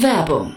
Werbung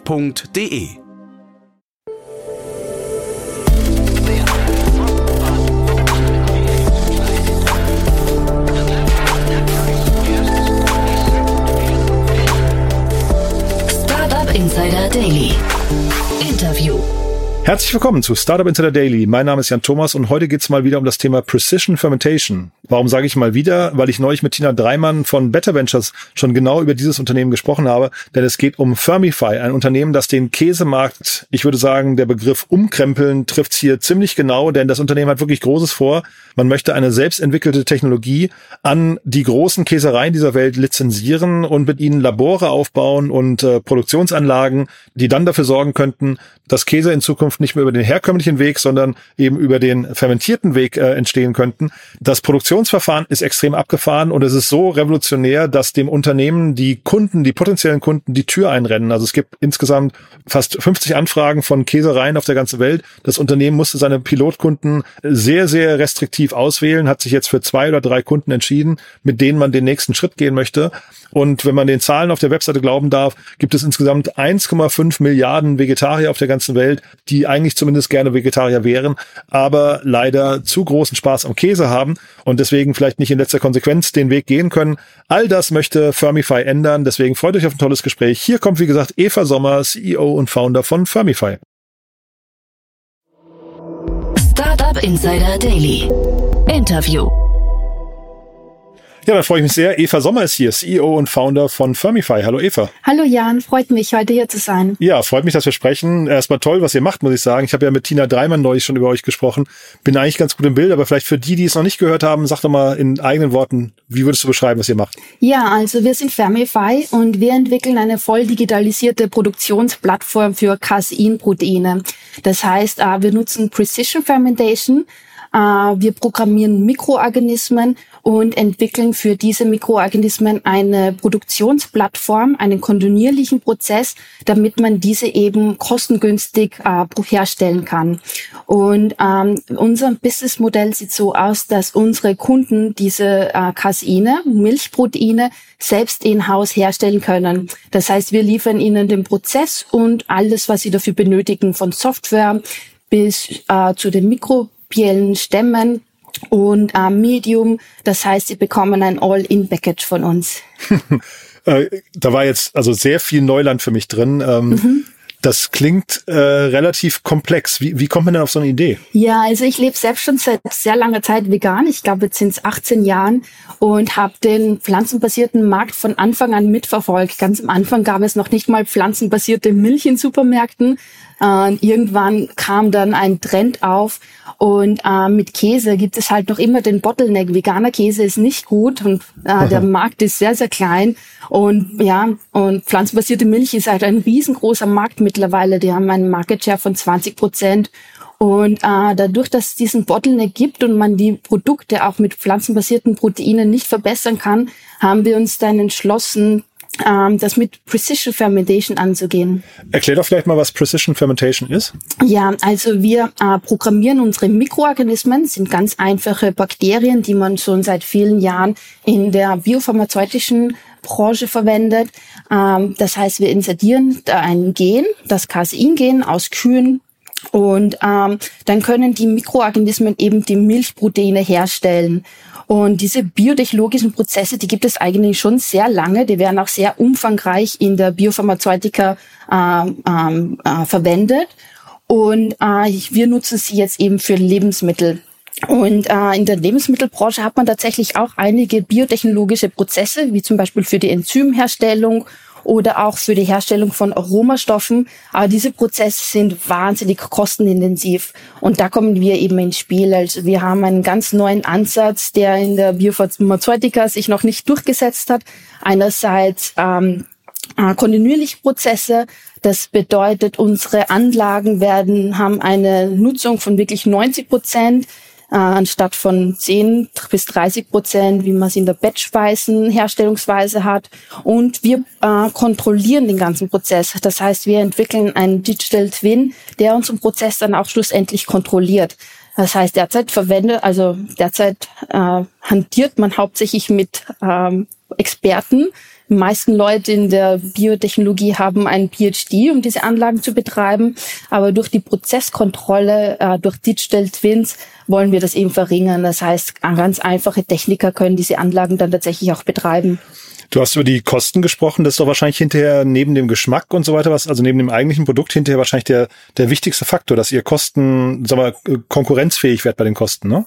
f.de. Insider Daily. Herzlich willkommen zu Startup Insider Daily. Mein Name ist Jan Thomas und heute geht's mal wieder um das Thema Precision Fermentation. Warum sage ich mal wieder? Weil ich neulich mit Tina Dreimann von Better Ventures schon genau über dieses Unternehmen gesprochen habe, denn es geht um Fermify, ein Unternehmen, das den Käsemarkt, ich würde sagen, der Begriff umkrempeln trifft's hier ziemlich genau, denn das Unternehmen hat wirklich Großes vor. Man möchte eine selbstentwickelte Technologie an die großen Käsereien dieser Welt lizenzieren und mit ihnen Labore aufbauen und äh, Produktionsanlagen, die dann dafür sorgen könnten, dass Käse in Zukunft nicht mehr über den herkömmlichen Weg, sondern eben über den fermentierten Weg äh, entstehen könnten. Das Produktionsverfahren ist extrem abgefahren und es ist so revolutionär, dass dem Unternehmen die Kunden, die potenziellen Kunden, die Tür einrennen. Also es gibt insgesamt fast 50 Anfragen von Käsereien auf der ganzen Welt. Das Unternehmen musste seine Pilotkunden sehr, sehr restriktiv auswählen, hat sich jetzt für zwei oder drei Kunden entschieden, mit denen man den nächsten Schritt gehen möchte. Und wenn man den Zahlen auf der Webseite glauben darf, gibt es insgesamt 1,5 Milliarden Vegetarier auf der ganzen Welt, die eigentlich zumindest gerne Vegetarier wären, aber leider zu großen Spaß am Käse haben und deswegen vielleicht nicht in letzter Konsequenz den Weg gehen können. All das möchte Firmify ändern. Deswegen freut euch auf ein tolles Gespräch. Hier kommt, wie gesagt, Eva Sommer, CEO und Founder von Firmify. Startup Insider Daily. Interview. Ja, dann freue ich mich sehr. Eva Sommer ist hier, CEO und Founder von Firmify. Hallo Eva. Hallo Jan, freut mich, heute hier zu sein. Ja, freut mich, dass wir sprechen. Erstmal toll, was ihr macht, muss ich sagen. Ich habe ja mit Tina Dreimann neulich schon über euch gesprochen. Bin eigentlich ganz gut im Bild, aber vielleicht für die, die es noch nicht gehört haben, sag doch mal in eigenen Worten, wie würdest du beschreiben, was ihr macht? Ja, also wir sind Firmify und wir entwickeln eine voll digitalisierte Produktionsplattform für Caseinproteine. Das heißt, äh, wir nutzen Precision Fermentation, wir programmieren Mikroorganismen und entwickeln für diese Mikroorganismen eine Produktionsplattform, einen kontinuierlichen Prozess, damit man diese eben kostengünstig äh, herstellen kann. Und ähm, unser Businessmodell sieht so aus, dass unsere Kunden diese äh, Caseine, Milchproteine, selbst in-house herstellen können. Das heißt, wir liefern ihnen den Prozess und alles, was sie dafür benötigen, von Software bis äh, zu den mikrobiellen Stämmen und äh, Medium. Das heißt, sie bekommen ein All-in-Package von uns. äh, da war jetzt also sehr viel Neuland für mich drin. Ähm, mhm. Das klingt äh, relativ komplex. Wie, wie kommt man denn auf so eine Idee? Ja, also ich lebe selbst schon seit sehr langer Zeit vegan. Ich glaube, jetzt sind es 18 Jahren und habe den pflanzenbasierten Markt von Anfang an mitverfolgt. Ganz am Anfang gab es noch nicht mal pflanzenbasierte Milch in Supermärkten. Äh, irgendwann kam dann ein Trend auf und äh, mit Käse gibt es halt noch immer den Bottleneck. Veganer Käse ist nicht gut und äh, der Markt ist sehr, sehr klein. Und ja, und pflanzenbasierte Milch ist halt ein riesengroßer Markt mittlerweile. Die haben einen Market Share von 20 Prozent. Und äh, dadurch, dass es diesen Bottleneck gibt und man die Produkte auch mit pflanzenbasierten Proteinen nicht verbessern kann, haben wir uns dann entschlossen, ähm, das mit Precision Fermentation anzugehen. Erklär doch vielleicht mal, was Precision Fermentation ist. Ja, also wir äh, programmieren unsere Mikroorganismen, sind ganz einfache Bakterien, die man schon seit vielen Jahren in der biopharmazeutischen Branche verwendet. Ähm, das heißt, wir insertieren da ein Gen, das Casein-Gen aus Kühen, und ähm, dann können die Mikroorganismen eben die Milchproteine herstellen. Und diese biotechnologischen Prozesse, die gibt es eigentlich schon sehr lange. Die werden auch sehr umfangreich in der Biopharmazeutika äh, äh, verwendet. Und äh, wir nutzen sie jetzt eben für Lebensmittel. Und äh, in der Lebensmittelbranche hat man tatsächlich auch einige biotechnologische Prozesse, wie zum Beispiel für die Enzymherstellung oder auch für die Herstellung von Aromastoffen. Aber diese Prozesse sind wahnsinnig kostenintensiv. Und da kommen wir eben ins Spiel. Also wir haben einen ganz neuen Ansatz, der in der Biopharmazeutika sich noch nicht durchgesetzt hat. Einerseits ähm, äh, kontinuierliche Prozesse. Das bedeutet, unsere Anlagen werden, haben eine Nutzung von wirklich 90 Prozent äh, anstatt von 10 bis 30 Prozent, wie man es in der Batchweisen Herstellungsweise hat. Und wir äh, kontrollieren den ganzen Prozess. Das heißt, wir entwickeln einen Digital Twin, der unseren Prozess dann auch schlussendlich kontrolliert. Das heißt, derzeit verwendet, also derzeit äh, hantiert man hauptsächlich mit ähm, Experten, die meisten Leute in der Biotechnologie haben einen PhD, um diese Anlagen zu betreiben. Aber durch die Prozesskontrolle, äh, durch Digital Twins wollen wir das eben verringern. Das heißt, ganz einfache Techniker können diese Anlagen dann tatsächlich auch betreiben. Du hast über die Kosten gesprochen. Das ist doch wahrscheinlich hinterher neben dem Geschmack und so weiter was, also neben dem eigentlichen Produkt hinterher wahrscheinlich der, der wichtigste Faktor, dass ihr Kosten, sagen wir, konkurrenzfähig wird bei den Kosten, ne?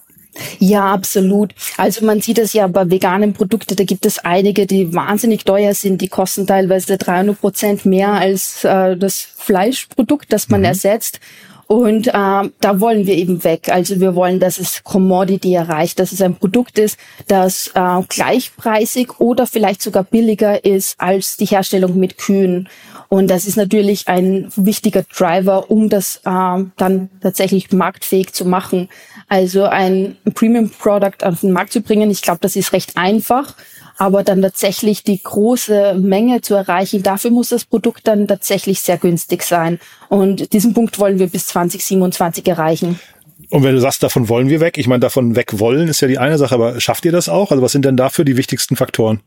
Ja, absolut. Also man sieht es ja bei veganen Produkten, da gibt es einige, die wahnsinnig teuer sind. Die kosten teilweise 300 Prozent mehr als äh, das Fleischprodukt, das man mhm. ersetzt. Und äh, da wollen wir eben weg. Also wir wollen, dass es Commodity erreicht, dass es ein Produkt ist, das äh, gleichpreisig oder vielleicht sogar billiger ist als die Herstellung mit Kühen. Und das ist natürlich ein wichtiger Driver, um das äh, dann tatsächlich marktfähig zu machen. Also ein Premium Product auf den Markt zu bringen, ich glaube, das ist recht einfach. Aber dann tatsächlich die große Menge zu erreichen, dafür muss das Produkt dann tatsächlich sehr günstig sein. Und diesen Punkt wollen wir bis 2027 erreichen. Und wenn du sagst, davon wollen wir weg, ich meine, davon weg wollen ist ja die eine Sache, aber schafft ihr das auch? Also was sind denn dafür die wichtigsten Faktoren?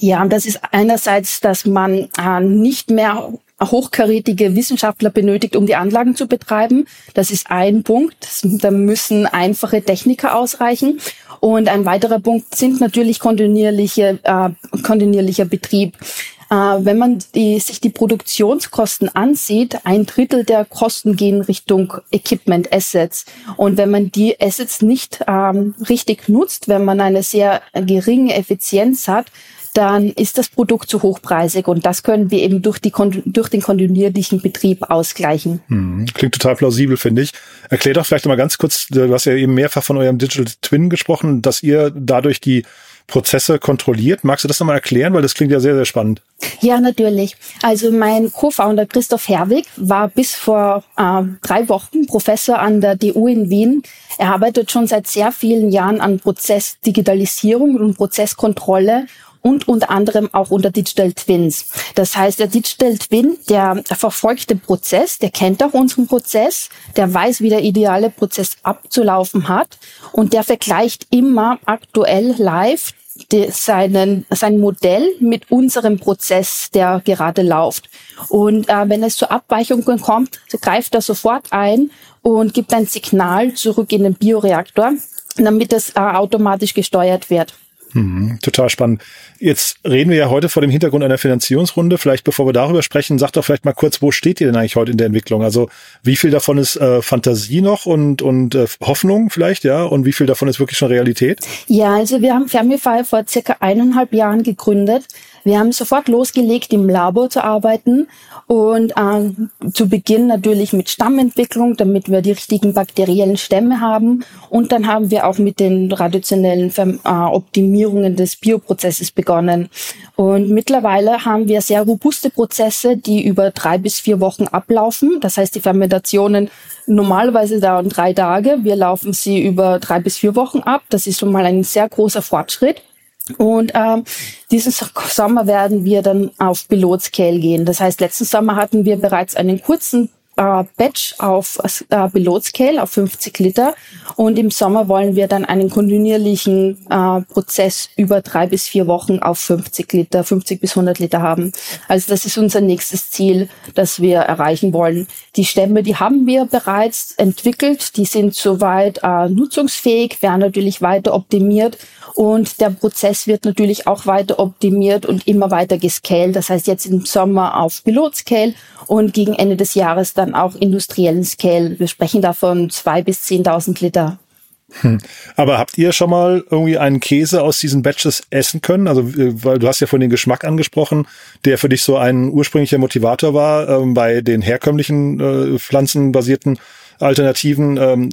Ja, das ist einerseits, dass man äh, nicht mehr hochkarätige Wissenschaftler benötigt, um die Anlagen zu betreiben. Das ist ein Punkt. Da müssen einfache Techniker ausreichen. Und ein weiterer Punkt sind natürlich kontinuierliche, äh, kontinuierlicher Betrieb. Äh, wenn man die, sich die Produktionskosten ansieht, ein Drittel der Kosten gehen Richtung Equipment Assets. Und wenn man die Assets nicht ähm, richtig nutzt, wenn man eine sehr geringe Effizienz hat, dann ist das Produkt zu hochpreisig und das können wir eben durch, die, durch den kontinuierlichen Betrieb ausgleichen. Hm, klingt total plausibel, finde ich. Erklär doch vielleicht mal ganz kurz, du hast ja eben mehrfach von eurem Digital Twin gesprochen, dass ihr dadurch die Prozesse kontrolliert. Magst du das nochmal erklären? Weil das klingt ja sehr, sehr spannend. Ja, natürlich. Also mein Co-Founder Christoph Herwig war bis vor äh, drei Wochen Professor an der DU in Wien. Er arbeitet schon seit sehr vielen Jahren an Prozessdigitalisierung und Prozesskontrolle und unter anderem auch unter Digital Twins. Das heißt, der Digital Twin, der verfolgt den Prozess, der kennt auch unseren Prozess, der weiß, wie der ideale Prozess abzulaufen hat und der vergleicht immer aktuell live die, seinen, sein Modell mit unserem Prozess, der gerade läuft. Und äh, wenn es zu Abweichungen kommt, greift er sofort ein und gibt ein Signal zurück in den Bioreaktor, damit es äh, automatisch gesteuert wird. Mhm, total spannend. Jetzt reden wir ja heute vor dem Hintergrund einer Finanzierungsrunde. Vielleicht bevor wir darüber sprechen, sagt doch vielleicht mal kurz, wo steht ihr denn eigentlich heute in der Entwicklung? Also wie viel davon ist äh, Fantasie noch und, und äh, Hoffnung vielleicht, ja? Und wie viel davon ist wirklich schon Realität? Ja, also wir haben Fermify vor circa eineinhalb Jahren gegründet. Wir haben sofort losgelegt, im Labor zu arbeiten und äh, zu Beginn natürlich mit Stammentwicklung, damit wir die richtigen bakteriellen Stämme haben. Und dann haben wir auch mit den traditionellen äh, Optimierungen des Bioprozesses begonnen. Und mittlerweile haben wir sehr robuste Prozesse, die über drei bis vier Wochen ablaufen. Das heißt, die Fermentationen normalerweise dauern drei Tage. Wir laufen sie über drei bis vier Wochen ab. Das ist schon mal ein sehr großer Fortschritt. Und ähm, diesen Sommer werden wir dann auf Pilot Scale gehen. Das heißt, letzten Sommer hatten wir bereits einen kurzen äh, Batch auf äh, Pilot Scale auf 50 Liter und im Sommer wollen wir dann einen kontinuierlichen äh, Prozess über drei bis vier Wochen auf 50 Liter, 50 bis 100 Liter haben. Also das ist unser nächstes Ziel, das wir erreichen wollen. Die Stämme, die haben wir bereits entwickelt, die sind soweit äh, nutzungsfähig, werden natürlich weiter optimiert und der Prozess wird natürlich auch weiter optimiert und immer weiter gescaled. Das heißt jetzt im Sommer auf Pilot-Scale und gegen Ende des Jahres dann auch industriellen Scale. Wir sprechen da von zwei bis zehntausend Liter. Hm. Aber habt ihr schon mal irgendwie einen Käse aus diesen Batches essen können? Also, äh, weil du hast ja von den Geschmack angesprochen, der für dich so ein ursprünglicher Motivator war ähm, bei den herkömmlichen äh, pflanzenbasierten Alternativen. Ähm,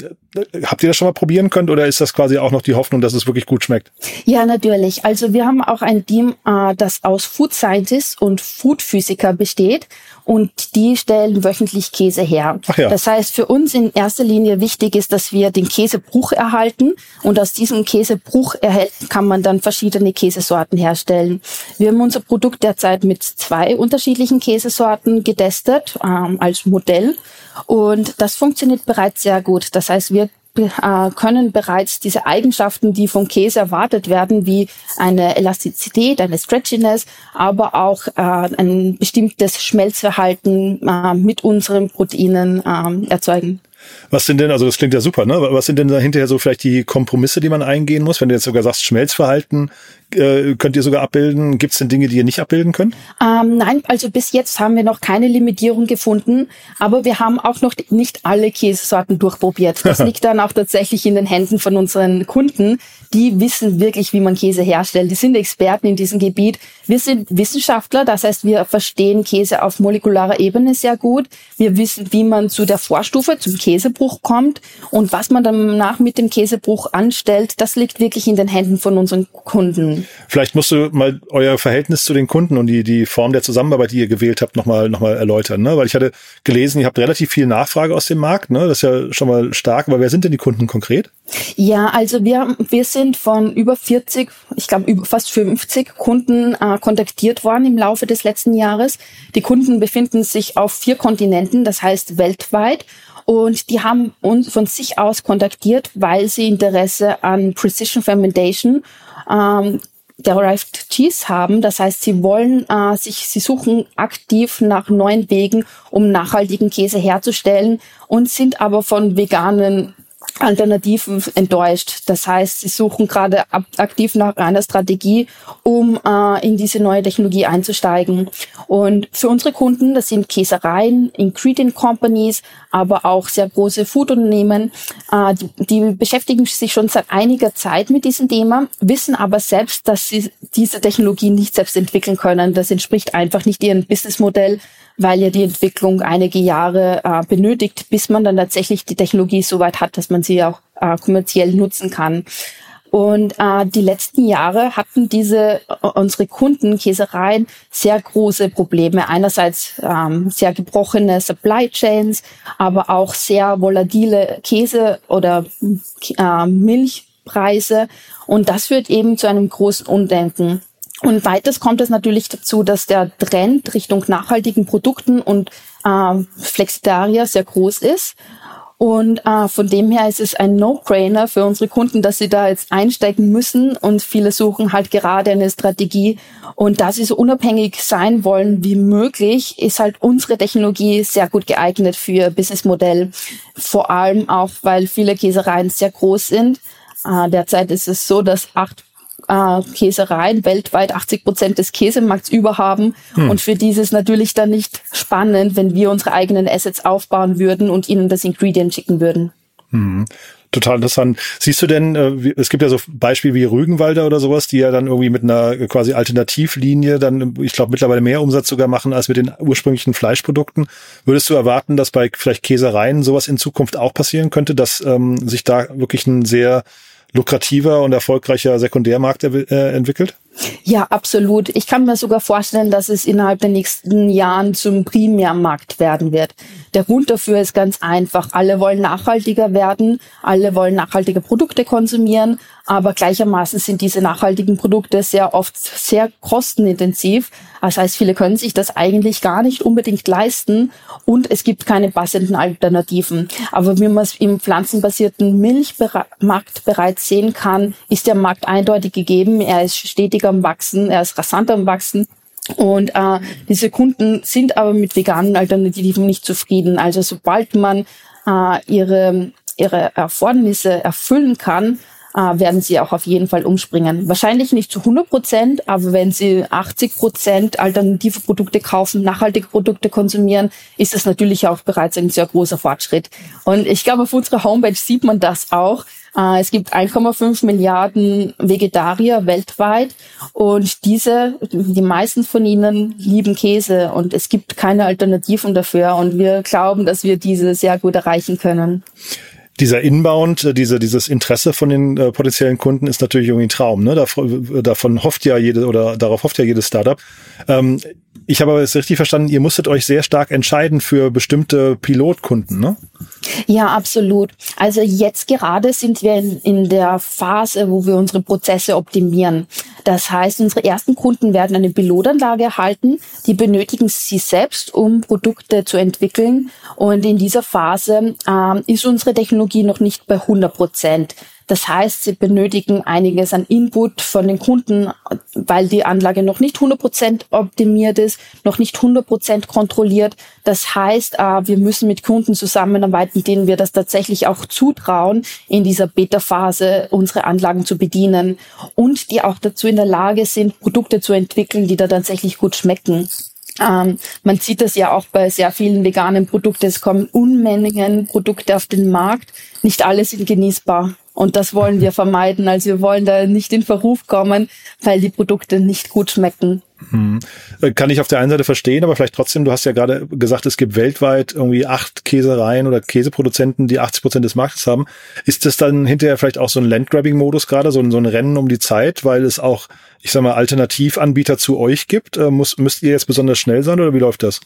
habt ihr das schon mal probieren können oder ist das quasi auch noch die Hoffnung, dass es wirklich gut schmeckt? Ja, natürlich. Also wir haben auch ein Team, äh, das aus Food Scientists und Food Physiker besteht und die stellen wöchentlich Käse her. Ach ja. Das heißt, für uns in erster Linie wichtig ist, dass wir den Käsebruch erhalten und aus diesem Käsebruch erhält, kann man dann verschiedene Käsesorten herstellen. Wir haben unser Produkt derzeit mit zwei unterschiedlichen Käsesorten getestet ähm, als Modell und das funktioniert bereits sehr gut. Das heißt, wir äh, können bereits diese Eigenschaften, die vom Käse erwartet werden, wie eine Elastizität, eine Stretchiness, aber auch äh, ein bestimmtes Schmelzverhalten äh, mit unseren Proteinen äh, erzeugen. Was sind denn, also das klingt ja super, ne? Was sind denn da hinterher so vielleicht die Kompromisse, die man eingehen muss? Wenn du jetzt sogar sagst, Schmelzverhalten äh, könnt ihr sogar abbilden. Gibt es denn Dinge, die ihr nicht abbilden könnt? Ähm, nein, also bis jetzt haben wir noch keine Limitierung gefunden, aber wir haben auch noch nicht alle Käsesorten durchprobiert. Das liegt dann auch tatsächlich in den Händen von unseren Kunden. Die wissen wirklich, wie man Käse herstellt. Die sind Experten in diesem Gebiet. Wir sind Wissenschaftler, das heißt, wir verstehen Käse auf molekularer Ebene sehr gut. Wir wissen, wie man zu der Vorstufe, zum Käsebruch kommt und was man danach mit dem Käsebruch anstellt, das liegt wirklich in den Händen von unseren Kunden. Vielleicht musst du mal euer Verhältnis zu den Kunden und die, die Form der Zusammenarbeit, die ihr gewählt habt, nochmal noch mal erläutern. Ne? Weil ich hatte gelesen, ihr habt relativ viel Nachfrage aus dem Markt. Ne? Das ist ja schon mal stark. Aber wer sind denn die Kunden konkret? Ja, also wir, wir sind von über 40, ich glaube fast 50 Kunden äh, kontaktiert worden im Laufe des letzten Jahres. Die Kunden befinden sich auf vier Kontinenten, das heißt weltweit. Und die haben uns von sich aus kontaktiert, weil sie Interesse an Precision Fermentation ähm, Derived Cheese haben. Das heißt, sie wollen äh, sich, sie suchen aktiv nach neuen Wegen, um nachhaltigen Käse herzustellen und sind aber von veganen Alternativen enttäuscht. Das heißt, sie suchen gerade aktiv nach einer Strategie, um äh, in diese neue Technologie einzusteigen. Und für unsere Kunden, das sind Käsereien, Ingredient Companies, aber auch sehr große Foodunternehmen, äh, die, die beschäftigen sich schon seit einiger Zeit mit diesem Thema, wissen aber selbst, dass sie diese Technologie nicht selbst entwickeln können. Das entspricht einfach nicht ihrem Businessmodell weil ja die Entwicklung einige Jahre äh, benötigt, bis man dann tatsächlich die Technologie so weit hat, dass man sie auch äh, kommerziell nutzen kann. Und äh, die letzten Jahre hatten diese äh, unsere Kunden Käsereien sehr große Probleme. Einerseits ähm, sehr gebrochene Supply Chains, aber auch sehr volatile Käse oder äh, Milchpreise. Und das führt eben zu einem großen Undenken. Und weiters kommt es natürlich dazu, dass der Trend Richtung nachhaltigen Produkten und äh, Flexitarier sehr groß ist. Und äh, von dem her ist es ein No-Brainer für unsere Kunden, dass sie da jetzt einsteigen müssen. Und viele suchen halt gerade eine Strategie. Und da sie so unabhängig sein wollen wie möglich, ist halt unsere Technologie sehr gut geeignet für ihr Businessmodell. Vor allem auch, weil viele Käsereien sehr groß sind. Äh, derzeit ist es so, dass acht äh, Käsereien weltweit 80 Prozent des Käsemarkts überhaben. Hm. Und für dieses natürlich dann nicht spannend, wenn wir unsere eigenen Assets aufbauen würden und ihnen das Ingredient schicken würden. Hm total interessant. Siehst du denn, äh, es gibt ja so Beispiele wie Rügenwalder oder sowas, die ja dann irgendwie mit einer quasi Alternativlinie dann, ich glaube, mittlerweile mehr Umsatz sogar machen als mit den ursprünglichen Fleischprodukten. Würdest du erwarten, dass bei vielleicht Käsereien sowas in Zukunft auch passieren könnte, dass ähm, sich da wirklich ein sehr lukrativer und erfolgreicher Sekundärmarkt äh, entwickelt? Ja, absolut. Ich kann mir sogar vorstellen, dass es innerhalb der nächsten Jahren zum Primärmarkt werden wird. Der Grund dafür ist ganz einfach. Alle wollen nachhaltiger werden, alle wollen nachhaltige Produkte konsumieren, aber gleichermaßen sind diese nachhaltigen Produkte sehr oft sehr kostenintensiv. Das heißt, viele können sich das eigentlich gar nicht unbedingt leisten und es gibt keine passenden Alternativen. Aber wie man es im pflanzenbasierten Milchmarkt bereits sehen kann, ist der Markt eindeutig gegeben. Er ist am Wachsen, er ist rasant am Wachsen. Und äh, diese Kunden sind aber mit veganen Alternativen nicht zufrieden. Also sobald man äh, ihre, ihre Erfordernisse erfüllen kann, äh, werden sie auch auf jeden Fall umspringen. Wahrscheinlich nicht zu 100 Prozent, aber wenn sie 80 Prozent alternative Produkte kaufen, nachhaltige Produkte konsumieren, ist das natürlich auch bereits ein sehr großer Fortschritt. Und ich glaube, auf unserer Homepage sieht man das auch. Äh, es gibt 1,5 Milliarden Vegetarier weltweit und diese, die meisten von ihnen lieben Käse und es gibt keine Alternativen dafür und wir glauben, dass wir diese sehr gut erreichen können dieser Inbound, äh, diese, dieses Interesse von den äh, potenziellen Kunden ist natürlich irgendwie ein Traum. Ne? Davon, davon hofft ja jede oder darauf hofft ja jedes Startup. Ähm, ich habe aber jetzt richtig verstanden, ihr musstet euch sehr stark entscheiden für bestimmte Pilotkunden, ne? Ja, absolut. Also jetzt gerade sind wir in, in der Phase, wo wir unsere Prozesse optimieren. Das heißt, unsere ersten Kunden werden eine Pilotanlage erhalten. Die benötigen sie selbst, um Produkte zu entwickeln. Und in dieser Phase ähm, ist unsere Technologie noch nicht bei 100 Prozent. Das heißt, sie benötigen einiges an Input von den Kunden, weil die Anlage noch nicht 100% optimiert ist, noch nicht 100% kontrolliert. Das heißt, äh, wir müssen mit Kunden zusammenarbeiten, denen wir das tatsächlich auch zutrauen, in dieser Beta-Phase unsere Anlagen zu bedienen und die auch dazu in der Lage sind, Produkte zu entwickeln, die da tatsächlich gut schmecken. Ähm, man sieht das ja auch bei sehr vielen veganen Produkten. Es kommen Unmengen Produkte auf den Markt. Nicht alle sind genießbar. Und das wollen wir vermeiden. Also wir wollen da nicht in Verruf kommen, weil die Produkte nicht gut schmecken. Hm. Kann ich auf der einen Seite verstehen, aber vielleicht trotzdem, du hast ja gerade gesagt, es gibt weltweit irgendwie acht Käsereien oder Käseproduzenten, die 80 Prozent des Marktes haben. Ist das dann hinterher vielleicht auch so ein Landgrabbing-Modus gerade, so ein, so ein Rennen um die Zeit, weil es auch ich sag mal, Alternativanbieter zu euch gibt? Äh, muss, müsst ihr jetzt besonders schnell sein oder wie läuft das?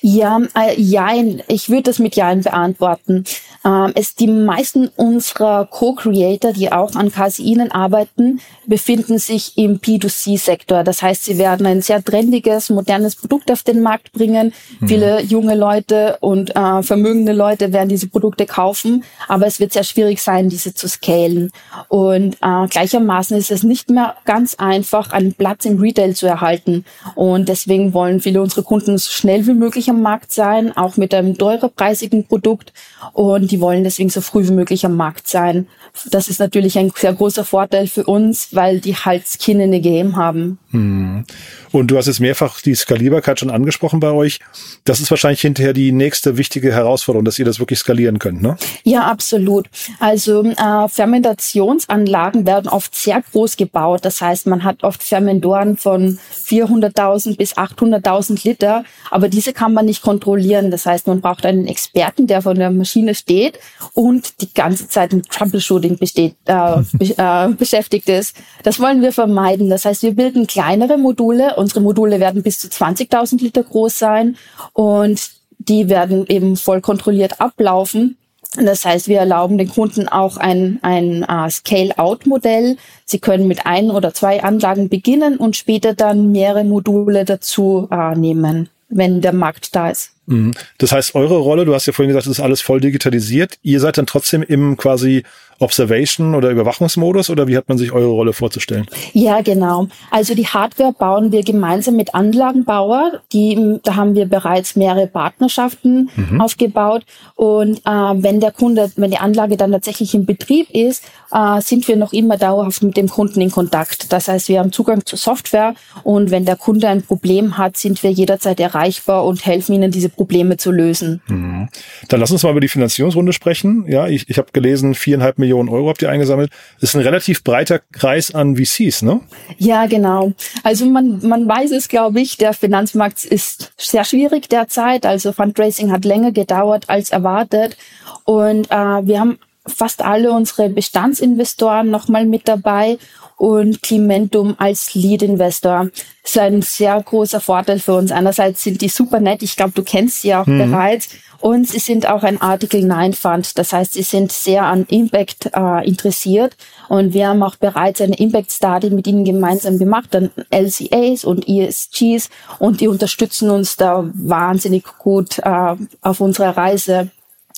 Ja, äh, jein. Ich würde das mit Jein beantworten. Ähm, es, die meisten unserer Co-Creator, die auch an Caseinen arbeiten, befinden sich im P2C-Sektor. Das heißt, sie werden ein sehr trendiges, modernes Produkt auf den Markt bringen. Mhm. Viele junge Leute und äh, vermögende Leute werden diese Produkte kaufen, aber es wird sehr schwierig sein, diese zu scalen. Und äh, gleichermaßen ist es nicht mehr ganz einfach, einfach einen Platz im Retail zu erhalten. Und deswegen wollen viele unserer Kunden so schnell wie möglich am Markt sein, auch mit einem teurer preisigen Produkt. Und die wollen deswegen so früh wie möglich am Markt sein. Das ist natürlich ein sehr großer Vorteil für uns, weil die halt Skin in the Game haben. Hm. Und du hast jetzt mehrfach die Skalierbarkeit schon angesprochen bei euch. Das ist wahrscheinlich hinterher die nächste wichtige Herausforderung, dass ihr das wirklich skalieren könnt, ne? Ja, absolut. Also äh, Fermentationsanlagen werden oft sehr groß gebaut. Das heißt, man hat oft Fermentoren von 400.000 bis 800.000 Liter, aber diese kann man nicht kontrollieren. Das heißt, man braucht einen Experten, der von der Maschine steht und die ganze Zeit mit Troubleshooting besteht, äh, äh, beschäftigt ist. Das wollen wir vermeiden. Das heißt, wir bilden kleinere Module. Unsere Module werden bis zu 20.000 Liter groß sein und die werden eben voll kontrolliert ablaufen. Das heißt, wir erlauben den Kunden auch ein, ein uh, Scale-out-Modell. Sie können mit ein oder zwei Anlagen beginnen und später dann mehrere Module dazu uh, nehmen, wenn der Markt da ist. Mhm. Das heißt, eure Rolle, du hast ja vorhin gesagt, das ist alles voll digitalisiert. Ihr seid dann trotzdem im quasi Observation oder Überwachungsmodus oder wie hat man sich eure Rolle vorzustellen? Ja, genau. Also die Hardware bauen wir gemeinsam mit Anlagenbauer. Die, da haben wir bereits mehrere Partnerschaften mhm. aufgebaut. Und äh, wenn der Kunde, wenn die Anlage dann tatsächlich in Betrieb ist, äh, sind wir noch immer dauerhaft mit dem Kunden in Kontakt. Das heißt, wir haben Zugang zur Software und wenn der Kunde ein Problem hat, sind wir jederzeit erreichbar und helfen ihnen, diese Probleme zu lösen. Mhm. Dann lass uns mal über die Finanzierungsrunde sprechen. Ja, ich, ich habe gelesen, viereinhalb Millionen Euro habt ihr eingesammelt. Das ist ein relativ breiter Kreis an VCs, ne? Ja, genau. Also man, man weiß es, glaube ich, der Finanzmarkt ist sehr schwierig derzeit. Also Fundraising hat länger gedauert als erwartet. Und äh, wir haben fast alle unsere Bestandsinvestoren nochmal mit dabei und Climentum als Lead-Investor. Ist ein sehr großer Vorteil für uns. Einerseits sind die super nett, ich glaube, du kennst sie auch mhm. bereits. Und sie sind auch ein Article 9 Fund. Das heißt, sie sind sehr an Impact äh, interessiert. Und wir haben auch bereits eine Impact Study mit ihnen gemeinsam gemacht, dann LCAs und ESGs. Und die unterstützen uns da wahnsinnig gut äh, auf unserer Reise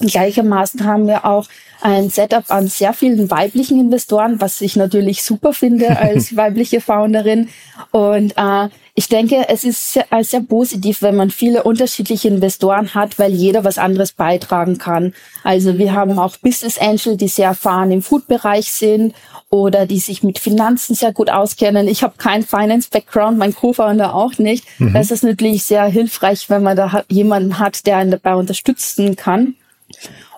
Gleichermaßen haben wir auch ein Setup an sehr vielen weiblichen Investoren, was ich natürlich super finde als weibliche Founderin. Und äh, ich denke, es ist sehr, äh, sehr positiv, wenn man viele unterschiedliche Investoren hat, weil jeder was anderes beitragen kann. Also wir haben auch Business Angel, die sehr erfahren im Food-Bereich sind oder die sich mit Finanzen sehr gut auskennen. Ich habe keinen Finance-Background, mein Co-Founder auch nicht. Mhm. Das ist natürlich sehr hilfreich, wenn man da jemanden hat, der einen dabei unterstützen kann.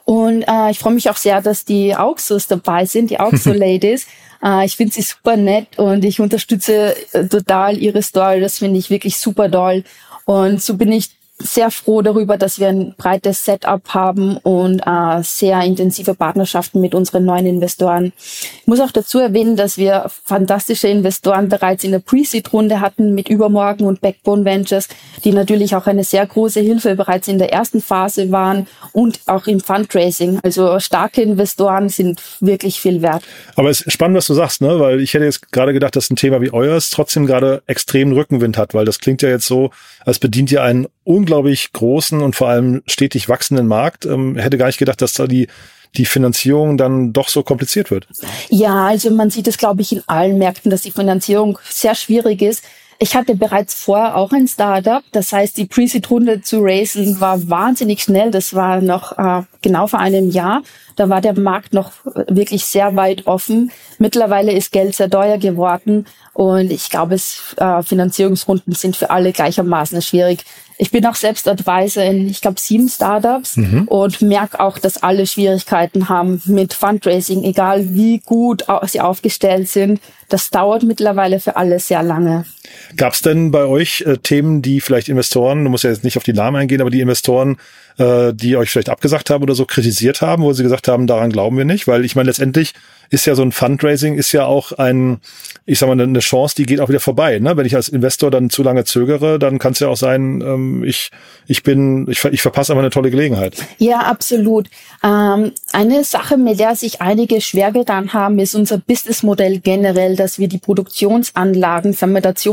Und äh, ich freue mich auch sehr, dass die Auxos dabei sind, die Auxo-Ladies. äh, ich finde sie super nett und ich unterstütze äh, total ihre Story. Das finde ich wirklich super doll. Und so bin ich sehr froh darüber, dass wir ein breites Setup haben und äh, sehr intensive Partnerschaften mit unseren neuen Investoren. Ich muss auch dazu erwähnen, dass wir fantastische Investoren bereits in der Pre-Seed-Runde hatten mit Übermorgen und Backbone Ventures, die natürlich auch eine sehr große Hilfe bereits in der ersten Phase waren und auch im Fundraising. Also starke Investoren sind wirklich viel wert. Aber es ist spannend, was du sagst, ne? weil ich hätte jetzt gerade gedacht, dass ein Thema wie euers trotzdem gerade extremen Rückenwind hat, weil das klingt ja jetzt so, als bedient ihr einen unglaublich großen und vor allem stetig wachsenden Markt. Ähm, hätte gar nicht gedacht, dass da die die Finanzierung dann doch so kompliziert wird. Ja, also man sieht es, glaube ich, in allen Märkten, dass die Finanzierung sehr schwierig ist. Ich hatte bereits vorher auch ein Startup. Das heißt, die Pre-Seed-Runde zu raisen war wahnsinnig schnell. Das war noch äh, genau vor einem Jahr. Da war der Markt noch wirklich sehr weit offen. Mittlerweile ist Geld sehr teuer geworden. Und ich glaube, es, äh, Finanzierungsrunden sind für alle gleichermaßen schwierig. Ich bin auch selbst Advisor in, ich glaube, sieben Startups mhm. und merke auch, dass alle Schwierigkeiten haben mit Fundraising, egal wie gut sie aufgestellt sind. Das dauert mittlerweile für alle sehr lange. Gab es denn bei euch äh, Themen, die vielleicht Investoren, du musst ja jetzt nicht auf die Namen eingehen, aber die Investoren, äh, die euch vielleicht abgesagt haben oder so kritisiert haben, wo sie gesagt haben, daran glauben wir nicht? Weil ich meine, letztendlich ist ja so ein Fundraising ist ja auch ein, ich sag mal, eine Chance, die geht auch wieder vorbei. Ne? Wenn ich als Investor dann zu lange zögere, dann kann es ja auch sein, ähm, ich, ich bin, ich, ich verpasse aber eine tolle Gelegenheit. Ja, absolut. Ähm, eine Sache, mit der sich einige schwer getan haben, ist unser Businessmodell generell, dass wir die Produktionsanlagen,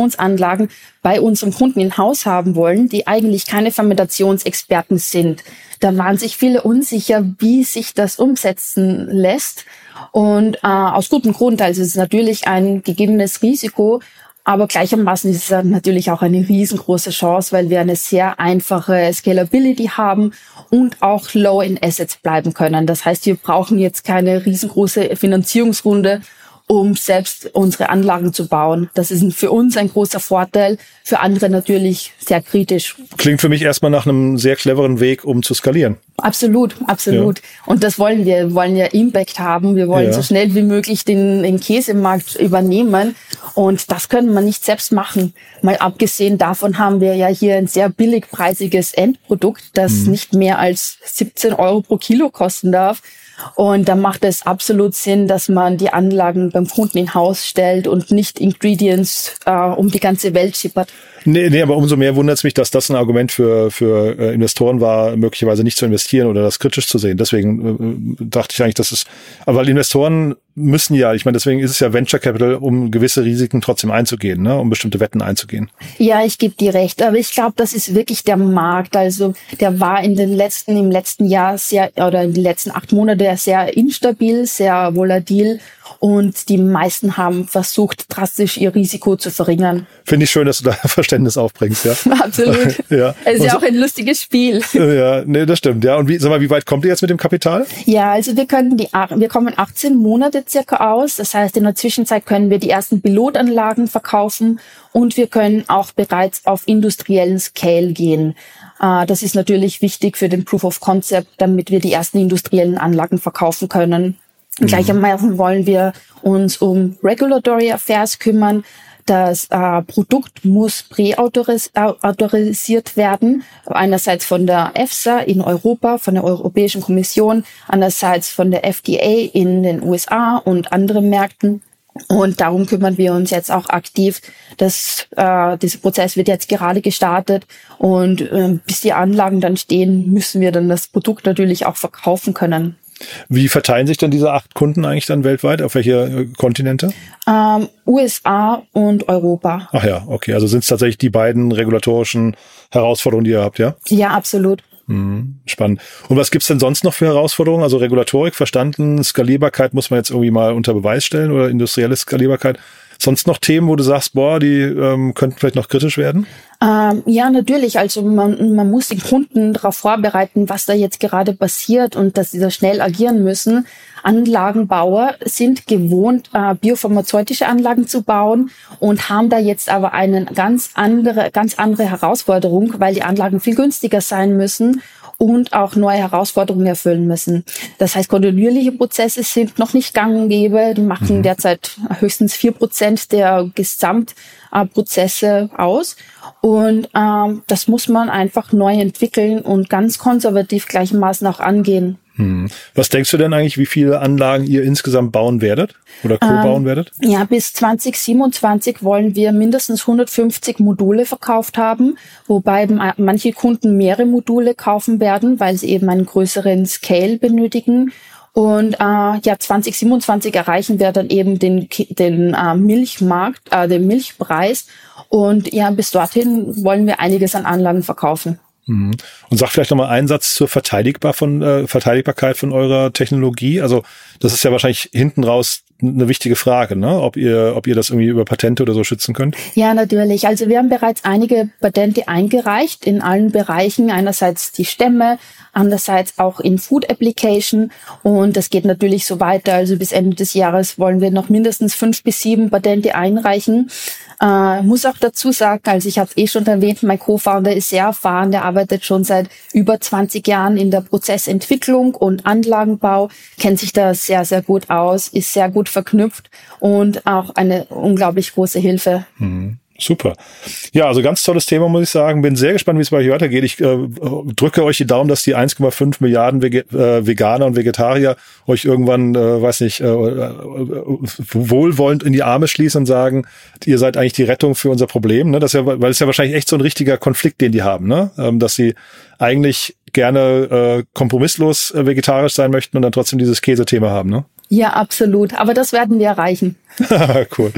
Fermentationsanlagen bei unserem Kunden in Haus haben wollen, die eigentlich keine Fermentationsexperten sind. Da waren sich viele unsicher, wie sich das umsetzen lässt. Und äh, aus gutem Grund, also es ist natürlich ein gegebenes Risiko, aber gleichermaßen ist es natürlich auch eine riesengroße Chance, weil wir eine sehr einfache Scalability haben und auch low in Assets bleiben können. Das heißt, wir brauchen jetzt keine riesengroße Finanzierungsrunde, um selbst unsere Anlagen zu bauen. Das ist für uns ein großer Vorteil, für andere natürlich sehr kritisch. Klingt für mich erstmal nach einem sehr cleveren Weg, um zu skalieren. Absolut, absolut. Ja. Und das wollen wir. Wir wollen ja Impact haben. Wir wollen ja. so schnell wie möglich den, den Käsemarkt übernehmen. Und das können wir nicht selbst machen. Mal abgesehen davon haben wir ja hier ein sehr billigpreisiges Endprodukt, das mhm. nicht mehr als 17 Euro pro Kilo kosten darf. Und da macht es absolut Sinn, dass man die Anlagen beim Kunden in Haus stellt und nicht Ingredients äh, um die ganze Welt schippert. Nee, nee, aber umso mehr wundert es mich, dass das ein Argument für, für äh, Investoren war, möglicherweise nicht zu investieren oder das kritisch zu sehen. Deswegen äh, dachte ich eigentlich, dass es, aber Investoren müssen ja, ich meine, deswegen ist es ja Venture Capital, um gewisse Risiken trotzdem einzugehen, ne, um bestimmte Wetten einzugehen. Ja, ich gebe dir recht, aber ich glaube, das ist wirklich der Markt. Also der war in den letzten, im letzten Jahr sehr, oder in den letzten acht Monate sehr instabil, sehr volatil und die meisten haben versucht, drastisch ihr Risiko zu verringern. Finde ich schön, dass du da Verständnis aufbringst, ja. Absolut. ja. Es ist ja auch ein lustiges Spiel. Ja, nee, das stimmt, ja. Und wie, sag mal, wie weit kommt ihr jetzt mit dem Kapital? Ja, also wir können die, wir kommen 18 Monate circa aus. Das heißt, in der Zwischenzeit können wir die ersten Pilotanlagen verkaufen und wir können auch bereits auf industriellen Scale gehen. Äh, das ist natürlich wichtig für den Proof of Concept, damit wir die ersten industriellen Anlagen verkaufen können. Mhm. Gleichermaßen wollen wir uns um Regulatory Affairs kümmern. Das äh, Produkt muss präautorisiert werden. Einerseits von der EFSA in Europa, von der Europäischen Kommission, andererseits von der FDA in den USA und anderen Märkten. Und darum kümmern wir uns jetzt auch aktiv. Das, äh, dieser Prozess wird jetzt gerade gestartet und äh, bis die Anlagen dann stehen, müssen wir dann das Produkt natürlich auch verkaufen können. Wie verteilen sich dann diese acht Kunden eigentlich dann weltweit? Auf welche äh, Kontinente? Ähm, USA und Europa. Ach ja, okay. Also sind es tatsächlich die beiden regulatorischen Herausforderungen, die ihr habt, ja? Ja, absolut. Mhm, spannend. Und was gibt's denn sonst noch für Herausforderungen? Also Regulatorik verstanden, Skalierbarkeit muss man jetzt irgendwie mal unter Beweis stellen oder industrielle Skalierbarkeit. Sonst noch Themen, wo du sagst, boah, die ähm, könnten vielleicht noch kritisch werden? Ähm, ja, natürlich. Also man, man muss den Kunden darauf vorbereiten, was da jetzt gerade passiert und dass sie da schnell agieren müssen. Anlagenbauer sind gewohnt, äh, biopharmazeutische Anlagen zu bauen und haben da jetzt aber eine ganz andere, ganz andere Herausforderung, weil die Anlagen viel günstiger sein müssen und auch neue Herausforderungen erfüllen müssen. Das heißt, kontinuierliche Prozesse sind noch nicht gang und gäbe. Die machen mhm. derzeit höchstens vier Prozent der Gesamtprozesse aus. Und ähm, das muss man einfach neu entwickeln und ganz konservativ gleichermaßen auch angehen. Hm. Was denkst du denn eigentlich, wie viele Anlagen ihr insgesamt bauen werdet oder co-bauen ähm, werdet? Ja, bis 2027 wollen wir mindestens 150 Module verkauft haben, wobei manche Kunden mehrere Module kaufen werden, weil sie eben einen größeren Scale benötigen. Und äh, ja, 2027 erreichen wir dann eben den, den äh, Milchmarkt, äh, den Milchpreis. Und ja, bis dorthin wollen wir einiges an Anlagen verkaufen. Mhm. Und sag vielleicht nochmal einen Satz zur Verteidigbar von, äh, Verteidigbarkeit von eurer Technologie. Also das ist ja wahrscheinlich hinten raus eine wichtige Frage, ne? ob ihr, ob ihr das irgendwie über Patente oder so schützen könnt. Ja, natürlich. Also wir haben bereits einige Patente eingereicht in allen Bereichen. Einerseits die Stämme, andererseits auch in Food Application. Und das geht natürlich so weiter. Also bis Ende des Jahres wollen wir noch mindestens fünf bis sieben Patente einreichen. Äh, muss auch dazu sagen, also ich habe eh schon erwähnt, mein Co-Founder ist sehr erfahren, der arbeitet schon seit über 20 Jahren in der Prozessentwicklung und Anlagenbau, kennt sich da sehr, sehr gut aus, ist sehr gut verknüpft und auch eine unglaublich große Hilfe. Mhm. Super. Ja, also ganz tolles Thema, muss ich sagen. Bin sehr gespannt, wie es bei euch weitergeht. Ich äh, drücke euch die Daumen, dass die 1,5 Milliarden Wege äh, Veganer und Vegetarier euch irgendwann, äh, weiß nicht, äh, äh, wohlwollend in die Arme schließen und sagen, ihr seid eigentlich die Rettung für unser Problem. Ne? Das ist ja, weil es ja wahrscheinlich echt so ein richtiger Konflikt, den die haben, ne? Ähm, dass sie eigentlich gerne äh, kompromisslos äh, vegetarisch sein möchten und dann trotzdem dieses Käsethema haben, ne? Ja, absolut. Aber das werden wir erreichen. cool.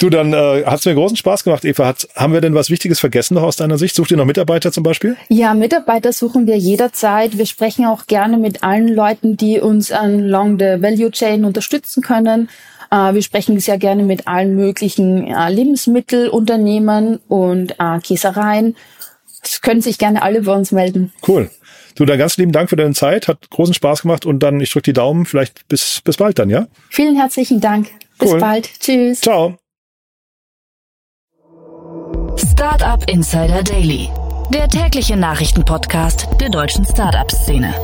Du, dann äh, hat es mir großen Spaß gemacht, Eva. Hat, haben wir denn was Wichtiges vergessen noch aus deiner Sicht? Sucht ihr noch Mitarbeiter zum Beispiel? Ja, Mitarbeiter suchen wir jederzeit. Wir sprechen auch gerne mit allen Leuten, die uns along the Value Chain unterstützen können. Äh, wir sprechen sehr gerne mit allen möglichen äh, Lebensmittelunternehmen und äh, Käsereien. Es können sich gerne alle bei uns melden. Cool. Du, dann ganz lieben Dank für deine Zeit. Hat großen Spaß gemacht und dann, ich drücke die Daumen. Vielleicht bis, bis bald dann, ja? Vielen herzlichen Dank. Bis cool. bald. Tschüss. Ciao. Startup Insider Daily, der tägliche Nachrichtenpodcast der deutschen Startup-Szene.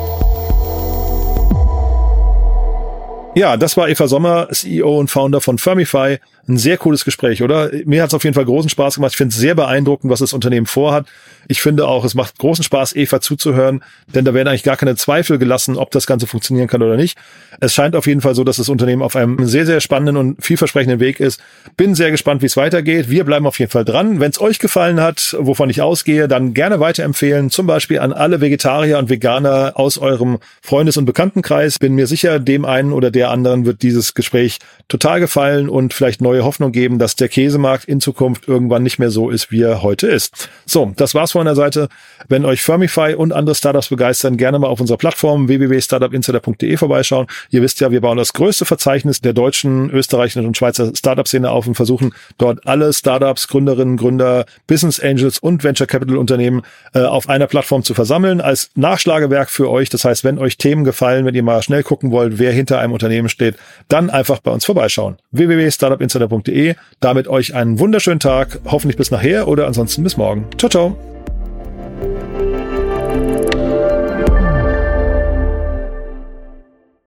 Ja, das war Eva Sommer, CEO und Founder von Firmify. Ein sehr cooles Gespräch, oder? Mir hat es auf jeden Fall großen Spaß gemacht. Ich finde es sehr beeindruckend, was das Unternehmen vorhat. Ich finde auch, es macht großen Spaß, Eva zuzuhören, denn da werden eigentlich gar keine Zweifel gelassen, ob das Ganze funktionieren kann oder nicht. Es scheint auf jeden Fall so, dass das Unternehmen auf einem sehr, sehr spannenden und vielversprechenden Weg ist. Bin sehr gespannt, wie es weitergeht. Wir bleiben auf jeden Fall dran. Wenn es euch gefallen hat, wovon ich ausgehe, dann gerne weiterempfehlen. Zum Beispiel an alle Vegetarier und Veganer aus eurem Freundes- und Bekanntenkreis. Bin mir sicher, dem einen oder der anderen wird dieses Gespräch total gefallen und vielleicht neu neue Hoffnung geben, dass der Käsemarkt in Zukunft irgendwann nicht mehr so ist, wie er heute ist. So, das war's von der Seite. Wenn euch Firmify und andere Startups begeistern, gerne mal auf unserer Plattform www.startupinsider.de vorbeischauen. Ihr wisst ja, wir bauen das größte Verzeichnis der deutschen, österreichischen und Schweizer Startup-Szene auf und versuchen dort alle Startups, Gründerinnen, Gründer, Business Angels und Venture Capital Unternehmen äh, auf einer Plattform zu versammeln als Nachschlagewerk für euch. Das heißt, wenn euch Themen gefallen, wenn ihr mal schnell gucken wollt, wer hinter einem Unternehmen steht, dann einfach bei uns vorbeischauen. www.startupinsider insider.de. Damit euch einen wunderschönen Tag, hoffentlich bis nachher oder ansonsten bis morgen. Ciao, ciao.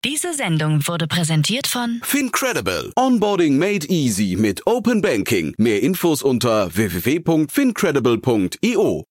Diese Sendung wurde präsentiert von Fincredible. Onboarding made easy mit Open Banking. Mehr Infos unter www.fincredible.io.